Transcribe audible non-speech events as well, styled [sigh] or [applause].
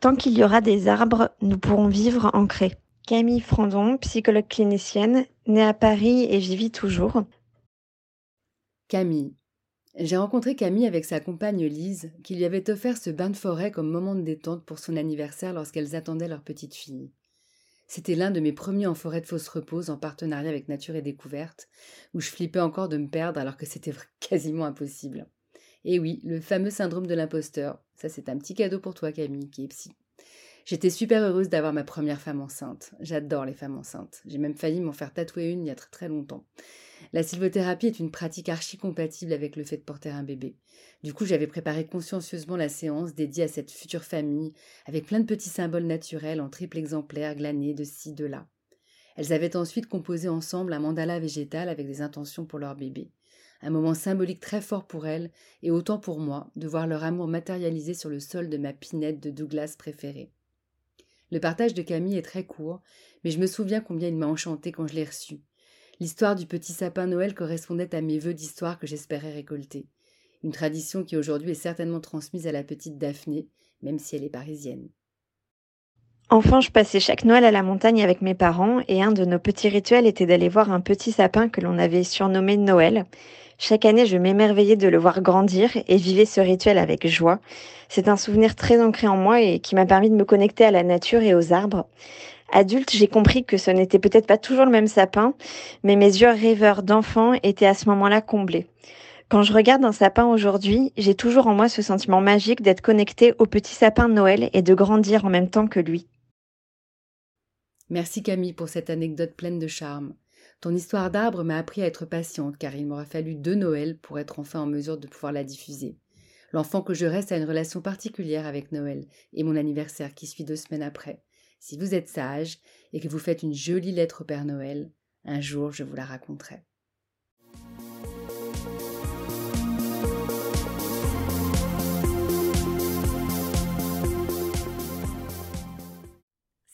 Tant qu'il y aura des arbres, nous pourrons vivre ancrés. Camille Frandon, psychologue clinicienne, née à Paris et j'y toujours. Camille. J'ai rencontré Camille avec sa compagne Lise, qui lui avait offert ce bain de forêt comme moment de détente pour son anniversaire lorsqu'elles attendaient leur petite fille. C'était l'un de mes premiers en forêt de fausse repose en partenariat avec Nature et Découverte, où je flippais encore de me perdre alors que c'était [laughs] quasiment impossible. Et oui, le fameux syndrome de l'imposteur. Ça, c'est un petit cadeau pour toi, Camille, qui est psy. J'étais super heureuse d'avoir ma première femme enceinte. J'adore les femmes enceintes. J'ai même failli m'en faire tatouer une il y a très très longtemps. La sylvothérapie est une pratique archi compatible avec le fait de porter un bébé. Du coup, j'avais préparé consciencieusement la séance dédiée à cette future famille, avec plein de petits symboles naturels en triple exemplaire glanés de ci, de là. Elles avaient ensuite composé ensemble un mandala végétal avec des intentions pour leur bébé un moment symbolique très fort pour elles et autant pour moi de voir leur amour matérialisé sur le sol de ma pinette de Douglas préférée. Le partage de Camille est très court, mais je me souviens combien il m'a enchantée quand je l'ai reçu. L'histoire du petit sapin Noël correspondait à mes vœux d'histoire que j'espérais récolter. Une tradition qui aujourd'hui est certainement transmise à la petite Daphné, même si elle est parisienne. Enfant, je passais chaque Noël à la montagne avec mes parents et un de nos petits rituels était d'aller voir un petit sapin que l'on avait surnommé Noël. Chaque année, je m'émerveillais de le voir grandir et vivais ce rituel avec joie. C'est un souvenir très ancré en moi et qui m'a permis de me connecter à la nature et aux arbres. Adulte, j'ai compris que ce n'était peut-être pas toujours le même sapin, mais mes yeux rêveurs d'enfant étaient à ce moment-là comblés. Quand je regarde un sapin aujourd'hui, j'ai toujours en moi ce sentiment magique d'être connecté au petit sapin de Noël et de grandir en même temps que lui. Merci Camille pour cette anecdote pleine de charme. Ton histoire d'arbre m'a appris à être patiente, car il m'aura fallu deux Noëls pour être enfin en mesure de pouvoir la diffuser. L'enfant que je reste a une relation particulière avec Noël et mon anniversaire qui suit deux semaines après. Si vous êtes sage et que vous faites une jolie lettre au Père Noël, un jour je vous la raconterai.